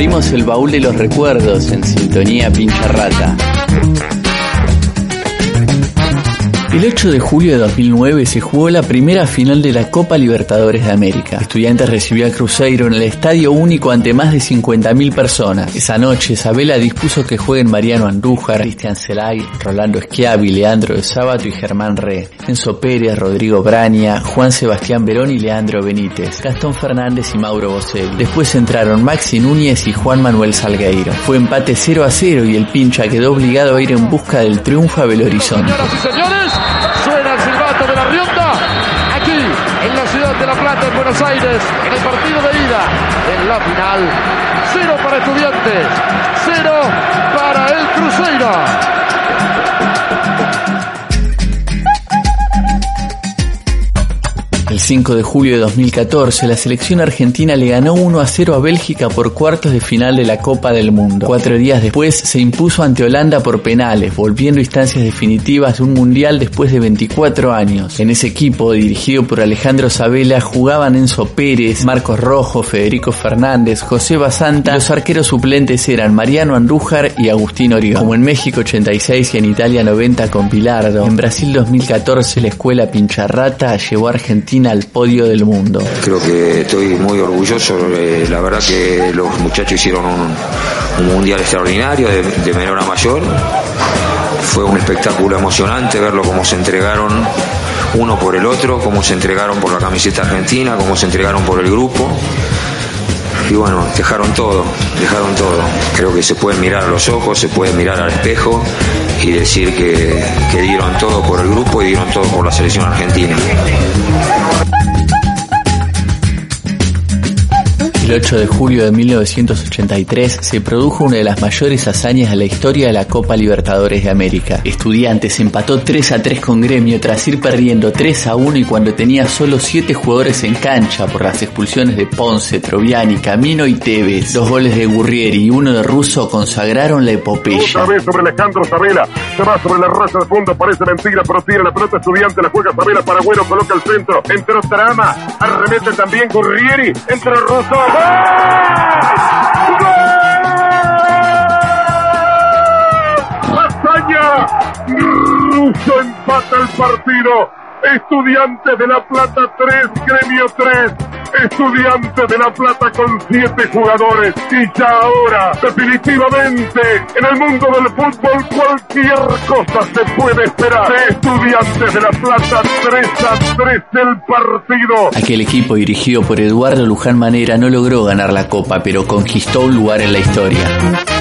Abrimos el baúl de los recuerdos en sintonía pincha rata. El 8 de julio de 2009 se jugó la primera final de la Copa Libertadores de América. Estudiantes recibió a Cruzeiro en el Estadio Único ante más de 50.000 personas. Esa noche, Isabela dispuso que jueguen Mariano Andújar, Cristian Celay, Rolando Schiavi, Leandro de Sábato y Germán Re, Enzo Pérez, Rodrigo Braña, Juan Sebastián Verón y Leandro Benítez, Gastón Fernández y Mauro Boselli. Después entraron Maxi Núñez y Juan Manuel Salgueiro. Fue empate 0 a 0 y el pincha quedó obligado a ir en busca del triunfo a Belo Horizonte. Plata, en Buenos Aires, en el partido de ida, en la final. Cero para estudiantes, cero para El 5 de julio de 2014, la selección argentina le ganó 1 a 0 a Bélgica por cuartos de final de la Copa del Mundo. Cuatro días después se impuso ante Holanda por penales, volviendo a instancias definitivas de un mundial después de 24 años. En ese equipo, dirigido por Alejandro Sabela, jugaban Enzo Pérez, Marcos Rojo, Federico Fernández, José Basanta. Los arqueros suplentes eran Mariano Andújar y Agustín Orión. Como en México 86 y en Italia 90 con Pilardo, en Brasil 2014 la escuela Pincharrata llevó a Argentina al podio del mundo. Creo que estoy muy orgulloso, eh, la verdad que los muchachos hicieron un, un mundial extraordinario de, de, menor a mayor. Fue un espectáculo emocionante verlo cómo se entregaron uno por el otro, cómo se entregaron por la camiseta argentina, cómo se entregaron por el grupo. Y bueno, dejaron todo, dejaron todo. Creo que se pueden mirar a los ojos, se puede mirar al espejo y decir que, que dieron todo por el grupo y dieron todo por la selección argentina. Ha ha ha! El 8 de julio de 1983 se produjo una de las mayores hazañas de la historia de la Copa Libertadores de América. Estudiantes empató 3 a 3 con Gremio tras ir perdiendo 3 a 1 y cuando tenía solo 7 jugadores en cancha por las expulsiones de Ponce, Troviani, Camino y Tevez. Dos goles de Gurrieri y uno de Russo consagraron la epopeya. Otra vez sobre Alejandro Sabela, se va sobre la raza de fondo, parece mentira, pero tira la pelota estudiante, la juega Sabela para Bueno, coloca el centro, entró Trama, arremete también Gurrieri, entra Russo. Russo empata el partido. Estudiantes de La Plata 3, Gremio 3. Estudiantes de La Plata con 7 jugadores. Y ya ahora, definitivamente, en el mundo del fútbol cualquier cosa se puede esperar. Estudiantes de La Plata 3 a 3 el partido. Aquel equipo dirigido por Eduardo Luján Manera no logró ganar la copa, pero conquistó un lugar en la historia.